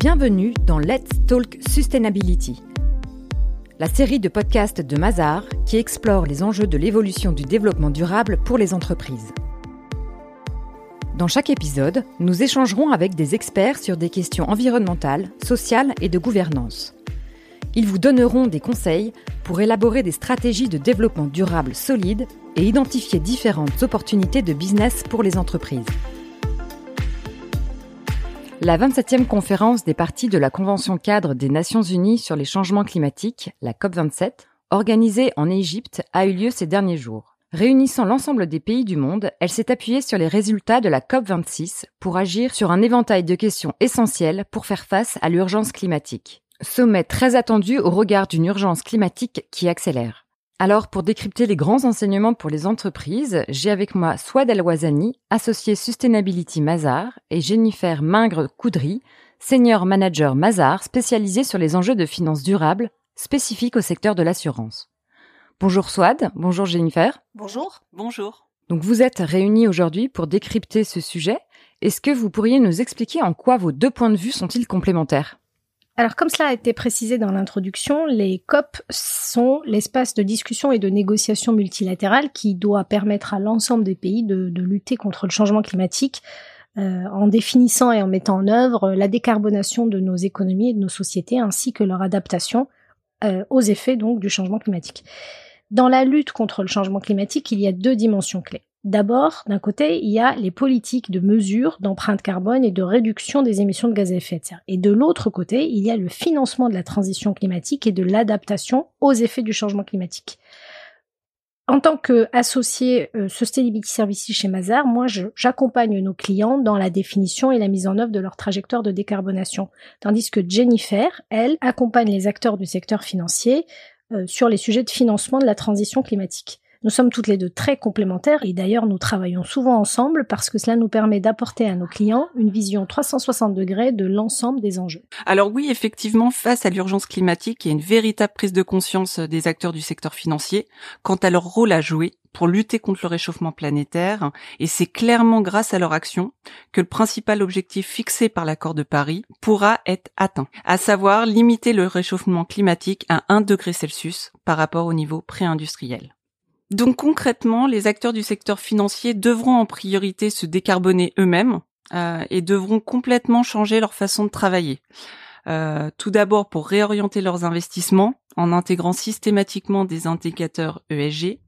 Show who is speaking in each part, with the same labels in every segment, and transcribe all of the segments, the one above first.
Speaker 1: Bienvenue dans Let's Talk Sustainability, la série de podcasts de Mazar qui explore les enjeux de l'évolution du développement durable pour les entreprises. Dans chaque épisode, nous échangerons avec des experts sur des questions environnementales, sociales et de gouvernance. Ils vous donneront des conseils pour élaborer des stratégies de développement durable solides et identifier différentes opportunités de business pour les entreprises. La 27e conférence des parties de la Convention cadre des Nations Unies sur les changements climatiques, la COP27, organisée en Égypte, a eu lieu ces derniers jours. Réunissant l'ensemble des pays du monde, elle s'est appuyée sur les résultats de la COP26 pour agir sur un éventail de questions essentielles pour faire face à l'urgence climatique. Sommet très attendu au regard d'une urgence climatique qui accélère. Alors, pour décrypter les grands enseignements pour les entreprises, j'ai avec moi Swad El-Wazani, associé Sustainability Mazar, et Jennifer Mingre-Coudry, senior manager Mazar, spécialisé sur les enjeux de finances durables, spécifiques au secteur de l'assurance. Bonjour Swad, bonjour Jennifer.
Speaker 2: Bonjour.
Speaker 3: Bonjour.
Speaker 1: Donc vous êtes réunis aujourd'hui pour décrypter ce sujet. Est-ce que vous pourriez nous expliquer en quoi vos deux points de vue sont-ils complémentaires?
Speaker 2: Alors, comme cela a été précisé dans l'introduction, les COP sont l'espace de discussion et de négociation multilatérale qui doit permettre à l'ensemble des pays de, lutter contre le changement climatique euh, en définissant et en mettant en œuvre la décarbonation de nos économies et de nos sociétés ainsi que leur adaptation euh, aux effets donc du changement climatique. Dans la lutte contre le changement climatique, il y a deux dimensions clés. D'abord, d'un côté, il y a les politiques de mesure d'empreinte carbone et de réduction des émissions de gaz à effet de serre. Et de l'autre côté, il y a le financement de la transition climatique et de l'adaptation aux effets du changement climatique. En tant qu'associé euh, Sustainability Services chez Mazar, moi j'accompagne nos clients dans la définition et la mise en œuvre de leur trajectoire de décarbonation, tandis que Jennifer, elle, accompagne les acteurs du secteur financier euh, sur les sujets de financement de la transition climatique. Nous sommes toutes les deux très complémentaires et d'ailleurs nous travaillons souvent ensemble parce que cela nous permet d'apporter à nos clients une vision 360 degrés de l'ensemble des enjeux.
Speaker 3: Alors oui, effectivement, face à l'urgence climatique, il y a une véritable prise de conscience des acteurs du secteur financier quant à leur rôle à jouer pour lutter contre le réchauffement planétaire, et c'est clairement grâce à leur action que le principal objectif fixé par l'accord de Paris pourra être atteint, à savoir limiter le réchauffement climatique à 1 degré Celsius par rapport au niveau pré-industriel. Donc concrètement, les acteurs du secteur financier devront en priorité se décarboner eux-mêmes euh, et devront complètement changer leur façon de travailler. Euh, tout d'abord pour réorienter leurs investissements en intégrant systématiquement des indicateurs ESG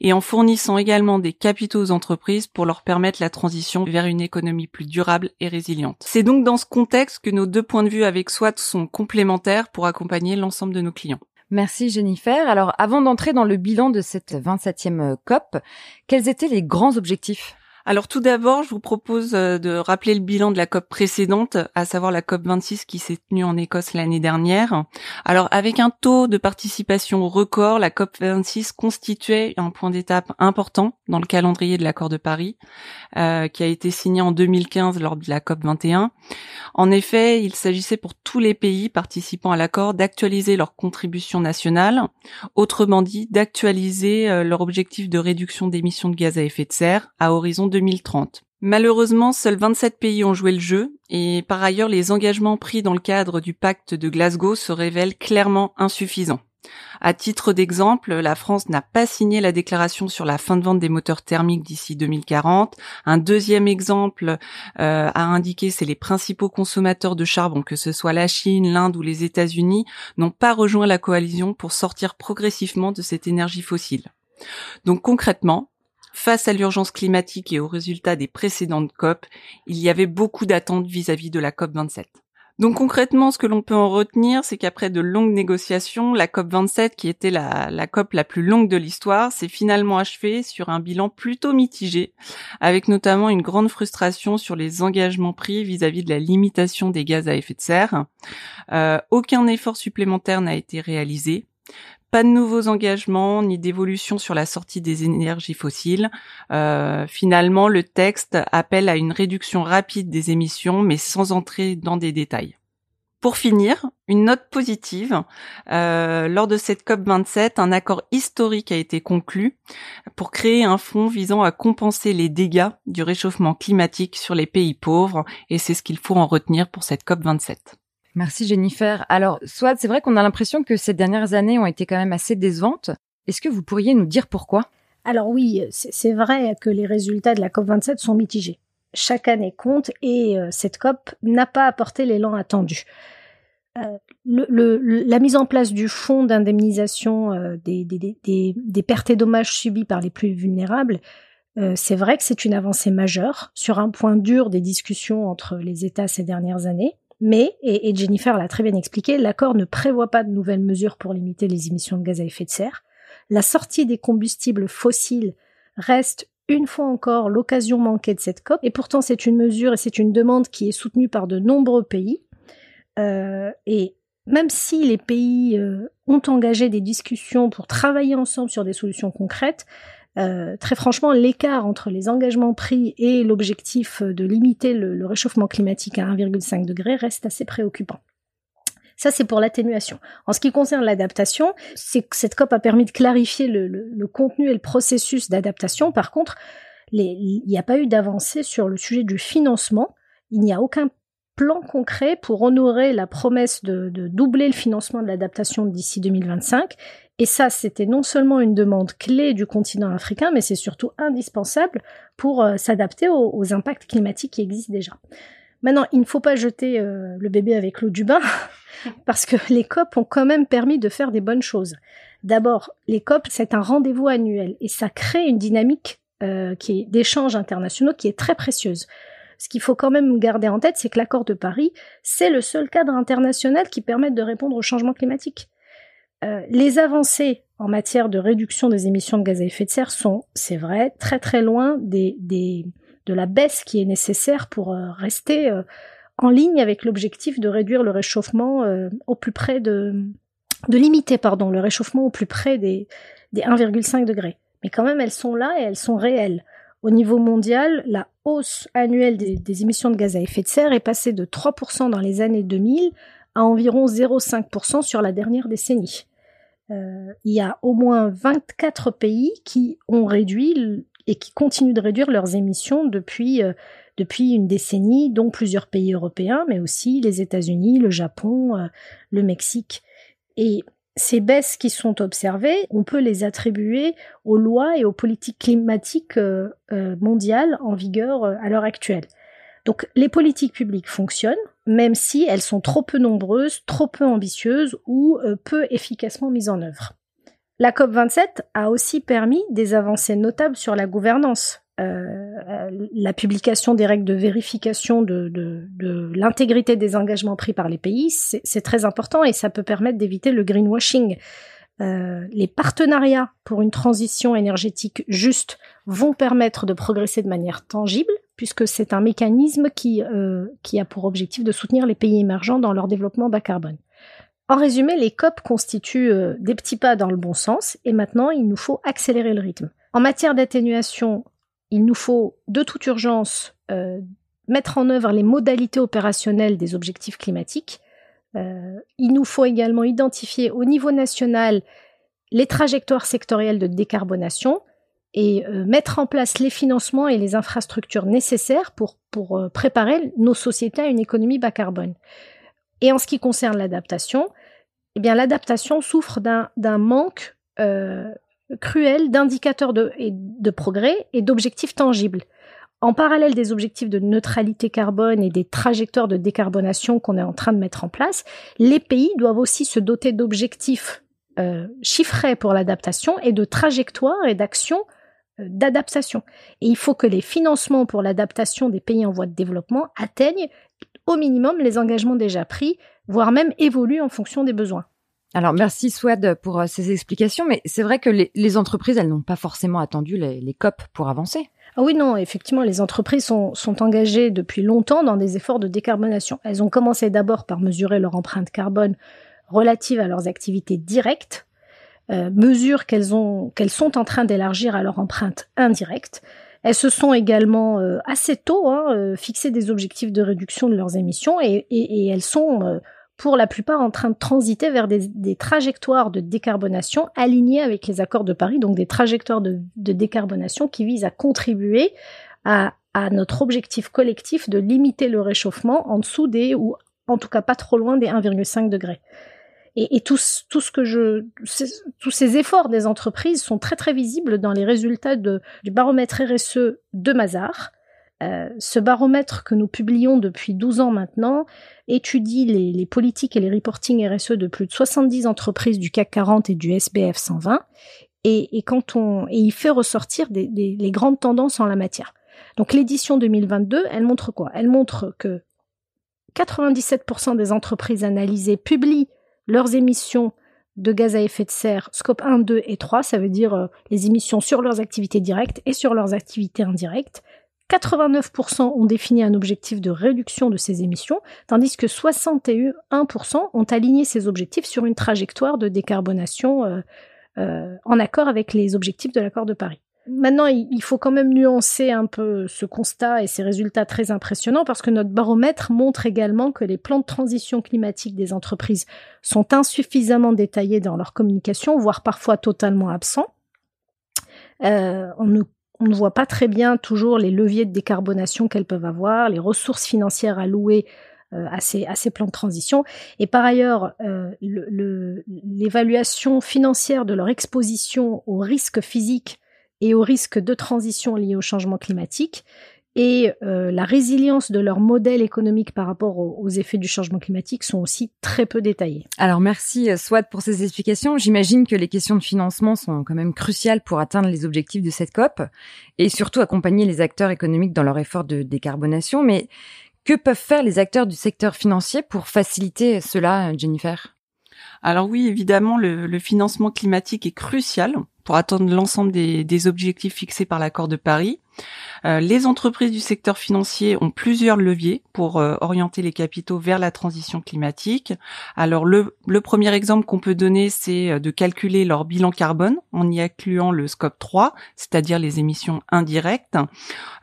Speaker 3: et en fournissant également des capitaux aux entreprises pour leur permettre la transition vers une économie plus durable et résiliente. C'est donc dans ce contexte que nos deux points de vue avec SWAT sont complémentaires pour accompagner l'ensemble de nos clients.
Speaker 1: Merci Jennifer. Alors avant d'entrer dans le bilan de cette 27e COP, quels étaient les grands objectifs?
Speaker 3: Alors tout d'abord, je vous propose euh, de rappeler le bilan de la COP précédente, à savoir la COP 26 qui s'est tenue en Écosse l'année dernière. Alors avec un taux de participation record, la COP 26 constituait un point d'étape important dans le calendrier de l'accord de Paris, euh, qui a été signé en 2015 lors de la COP 21. En effet, il s'agissait pour tous les pays participant à l'accord d'actualiser leur contribution nationale, autrement dit d'actualiser euh, leur objectif de réduction d'émissions de gaz à effet de serre à horizon 2030. Malheureusement, seuls 27 pays ont joué le jeu et par ailleurs les engagements pris dans le cadre du pacte de Glasgow se révèlent clairement insuffisants. À titre d'exemple, la France n'a pas signé la déclaration sur la fin de vente des moteurs thermiques d'ici 2040. Un deuxième exemple euh, à indiquer, c'est les principaux consommateurs de charbon, que ce soit la Chine, l'Inde ou les États-Unis, n'ont pas rejoint la coalition pour sortir progressivement de cette énergie fossile. Donc concrètement, Face à l'urgence climatique et aux résultats des précédentes COP, il y avait beaucoup d'attentes vis-à-vis de la COP 27. Donc concrètement, ce que l'on peut en retenir, c'est qu'après de longues négociations, la COP 27, qui était la, COP la plus longue de l'histoire, s'est finalement achevée sur un bilan plutôt mitigé, avec notamment une grande frustration sur les engagements pris vis-à-vis de la limitation des gaz à effet de serre. Euh, aucun effort supplémentaire n'a été réalisé. Pas de nouveaux engagements ni d'évolution sur la sortie des énergies fossiles. Euh, finalement, le texte appelle à une réduction rapide des émissions, mais sans entrer dans des détails. Pour finir, une note positive. Euh, lors de cette COP 27, un accord historique a été conclu pour créer un fonds visant à compenser les dégâts du réchauffement climatique sur les pays pauvres, et c'est ce qu'il faut en retenir pour cette COP 27.
Speaker 1: Merci Jennifer. Alors, soit c'est vrai qu'on a l'impression que ces dernières années ont été quand même assez décevantes. Est-ce que vous pourriez nous dire pourquoi?
Speaker 2: Alors oui, c'est vrai que les résultats de la COP27 sont mitigés. Chaque année compte et euh, cette COP n'a pas apporté l'élan attendu. Euh, la mise en place du fonds d'indemnisation euh, des, des, pertes et dommages subis par les plus vulnérables, c'est vrai que c'est une avancée majeure sur un point dur des discussions entre les États ces dernières années. Mais, et, Jennifer l'a très bien expliqué, l'accord ne prévoit pas de nouvelles mesures pour limiter les émissions de gaz à effet de serre. La sortie des combustibles fossiles reste une fois encore l'occasion manquée de cette COP, et pourtant c'est une mesure et c'est une demande qui est soutenue par de nombreux pays, euh, et même si les pays euh, ont engagé des discussions pour travailler ensemble sur des solutions concrètes, euh, très franchement, l'écart entre les engagements pris et l'objectif de limiter le, réchauffement climatique à 1,5 degré reste assez préoccupant. Ça, c'est pour l'atténuation. En ce qui concerne l'adaptation, cette COP a permis de clarifier le, le contenu et le processus d'adaptation. Par contre, il n'y a pas eu d'avancée sur le sujet du financement. Il n'y a aucun plan concret pour honorer la promesse de, doubler le financement de l'adaptation d'ici 2025. Et ça, c'était non seulement une demande clé du continent africain, mais c'est surtout indispensable pour euh, s'adapter aux, impacts climatiques qui existent déjà. Maintenant, il ne faut pas jeter euh, le bébé avec l'eau du bain, parce que les COP ont quand même permis de faire des bonnes choses. D'abord, les COP, c'est un rendez-vous annuel et ça crée une dynamique euh, d'échanges internationaux qui est très précieuse ce qu'il faut quand même garder en tête, c'est que l'accord de Paris, c'est le seul cadre international qui permette de répondre au changement climatique. Euh, les avancées en matière de réduction des émissions de gaz à effet de serre sont, c'est vrai, très très loin des, des, de la baisse qui est nécessaire pour euh, rester euh, en ligne avec l'objectif de réduire le réchauffement au plus près de, limiter pardon le réchauffement au plus près des, des 1,5 degrés. Mais quand même, elles sont là et elles sont réelles. Au niveau mondial, la hausse annuelle des, émissions de gaz à effet de serre est passée de 3% dans les années 2000 à environ 0,5% sur la dernière décennie. Euh, il y a au moins 24 pays qui ont réduit et qui continuent de réduire leurs émissions depuis, euh, depuis une décennie, dont plusieurs pays européens, mais aussi les États-Unis, le Japon, euh, le Mexique. Et ces baisses qui sont observées, on peut les attribuer aux lois et aux politiques climatiques mondiales en vigueur à l'heure actuelle. Donc les politiques publiques fonctionnent, même si elles sont trop peu nombreuses, trop peu ambitieuses ou peu efficacement mises en œuvre. La COP27 a aussi permis des avancées notables sur la gouvernance. Euh, la publication des règles de vérification de, l'intégrité des engagements pris par les pays, c'est très important et ça peut permettre d'éviter le greenwashing. Euh, les partenariats pour une transition énergétique juste vont permettre de progresser de manière tangible, puisque c'est un mécanisme qui, euh, qui a pour objectif de soutenir les pays émergents dans leur développement bas carbone. En résumé, les COP constituent des petits pas dans le bon sens, et maintenant il nous faut accélérer le rythme. En matière d'atténuation, il nous faut de toute urgence euh, mettre en œuvre les modalités opérationnelles des objectifs climatiques. Euh, il nous faut également identifier au niveau national les trajectoires sectorielles de décarbonation et euh, mettre en place les financements et les infrastructures nécessaires pour, pour préparer nos sociétés à une économie bas carbone. Et en ce qui concerne l'adaptation, eh bien l'adaptation souffre d'un manque cruel d'indicateurs de, progrès et d'objectifs tangibles. En parallèle des objectifs de neutralité carbone et des trajectoires de décarbonation qu'on est en train de mettre en place, les pays doivent aussi se doter d'objectifs euh, chiffrés pour l'adaptation et de trajectoires et d'actions euh, d'adaptation. Et il faut que les financements pour l'adaptation des pays en voie de développement atteignent au minimum les engagements déjà pris, voire même évoluent en fonction des besoins.
Speaker 1: Alors merci Swad pour euh, ces explications, mais c'est vrai que les, entreprises, elles n'ont pas forcément attendu les, COP pour avancer.
Speaker 2: Ah oui, non, effectivement, les entreprises sont, engagées depuis longtemps dans des efforts de décarbonation. Elles ont commencé d'abord par mesurer leur empreinte carbone relative à leurs activités directes, euh, mesures qu'elles ont qu'elles sont en train d'élargir à leur empreinte indirecte. Elles se sont également euh, assez tôt hein, fixé des objectifs de réduction de leurs émissions et, et elles sont pour la plupart en train de transiter vers des, trajectoires de décarbonation alignées avec les accords de Paris, donc des trajectoires de, décarbonation qui visent à contribuer à, notre objectif collectif de limiter le réchauffement en dessous des ou en tout cas pas trop loin des 1,5 degrés. Et, et tout, tout, ce que je, tous ces efforts des entreprises sont très très visibles dans les résultats de, du baromètre RSE de Mazar. Euh, ce baromètre que nous publions depuis 12 ans maintenant étudie les, les, politiques et les reporting RSE de plus de 70 entreprises du CAC 40 et du SBF 120 et, et quand on et il fait ressortir des, des, les grandes tendances en la matière. Donc l'édition 2022, elle montre quoi? Elle montre que 97% des entreprises analysées publient leurs émissions de gaz à effet de serre, scope 1, 2 et 3, ça veut dire euh, les émissions sur leurs activités directes et sur leurs activités indirectes. 89% ont défini un objectif de réduction de ces émissions, tandis que 61% ont aligné ces objectifs sur une trajectoire de décarbonation euh, euh, en accord avec les objectifs de l'accord de Paris. Maintenant, il faut quand même nuancer un peu ce constat et ces résultats très impressionnants parce que notre baromètre montre également que les plans de transition climatique des entreprises sont insuffisamment détaillés dans leur communication, voire parfois totalement absents. Euh, on, ne, on, ne, voit pas très bien toujours les leviers de décarbonation qu'elles peuvent avoir, les ressources financières allouées euh, à, ces, à, ces, plans de transition. Et par ailleurs, euh, l'évaluation financière de leur exposition aux risques physiques et aux risques de transition liés au changement climatique et euh, la résilience de leur modèle économique par rapport aux, effets du changement climatique sont aussi très peu détaillés.
Speaker 1: Alors merci euh, Swat pour ces explications. J'imagine que les questions de financement sont quand même cruciales pour atteindre les objectifs de cette COP et surtout accompagner les acteurs économiques dans leur effort de décarbonation. Mais que peuvent faire les acteurs du secteur financier pour faciliter cela, Jennifer?
Speaker 3: Alors oui, évidemment, le, le, financement climatique est crucial pour atteindre l'ensemble des, des, objectifs fixés par l'accord de Paris. Euh, les entreprises du secteur financier ont plusieurs leviers pour euh, orienter les capitaux vers la transition climatique. Alors le, premier exemple qu'on peut donner, c'est euh, de calculer leur bilan carbone en y incluant le scope 3, c'est-à-dire les émissions indirectes,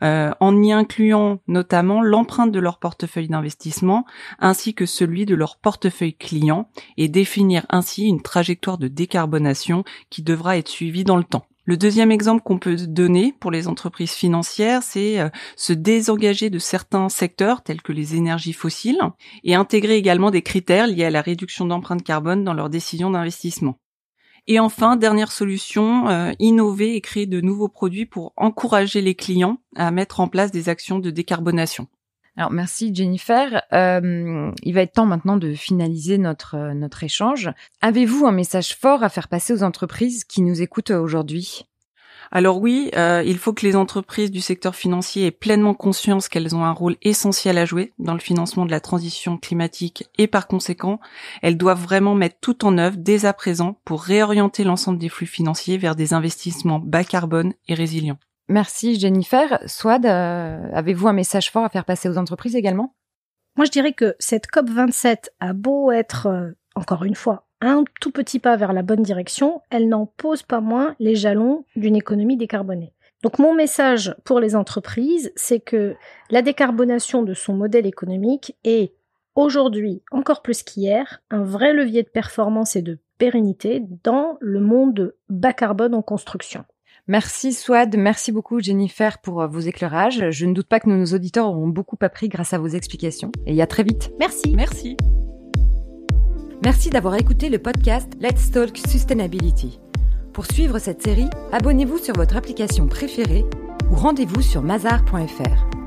Speaker 3: en y incluant notamment l'empreinte de leur portefeuille d'investissement ainsi que celui de leur portefeuille client et définir ainsi une trajectoire de décarbonation qui devra être suivie dans le temps. Le deuxième exemple qu'on peut donner pour les entreprises financières, c'est euh, se désengager de certains secteurs tels que les énergies fossiles et intégrer également des critères liés à la réduction d'empreinte carbone dans leurs décisions d'investissement. Et enfin, dernière solution, euh, innover et créer de nouveaux produits pour encourager les clients à mettre en place des actions de décarbonation.
Speaker 1: Alors merci Jennifer. Euh, il va être temps maintenant de finaliser notre euh, notre échange. Avez-vous un message fort à faire passer aux entreprises qui nous écoutent aujourd'hui?
Speaker 3: Alors oui, euh, il faut que les entreprises du secteur financier aient pleinement conscience qu'elles ont un rôle essentiel à jouer dans le financement de la transition climatique et par conséquent, elles doivent vraiment mettre tout en œuvre dès à présent pour réorienter l'ensemble des flux financiers vers des investissements bas carbone et résilients.
Speaker 1: Merci Jennifer. Swad, euh, avez-vous un message fort à faire passer aux entreprises également?
Speaker 2: Moi je dirais que cette COP27 a beau être, euh, encore une fois, un tout petit pas vers la bonne direction, elle n'en pose pas moins les jalons d'une économie décarbonée. Donc mon message pour les entreprises, c'est que la décarbonation de son modèle économique est aujourd'hui, encore plus qu'hier, un vrai levier de performance et de pérennité dans le monde bas carbone en construction.
Speaker 1: Merci Swad, merci beaucoup Jennifer pour euh, vos éclairages. Je ne doute pas que nos auditeurs auront beaucoup appris grâce à vos explications. Et à très vite.
Speaker 2: Merci.
Speaker 3: Merci.
Speaker 1: Merci d'avoir écouté le podcast Let's Talk Sustainability. Pour suivre cette série, abonnez-vous sur votre application préférée ou rendez-vous sur mazar.fr.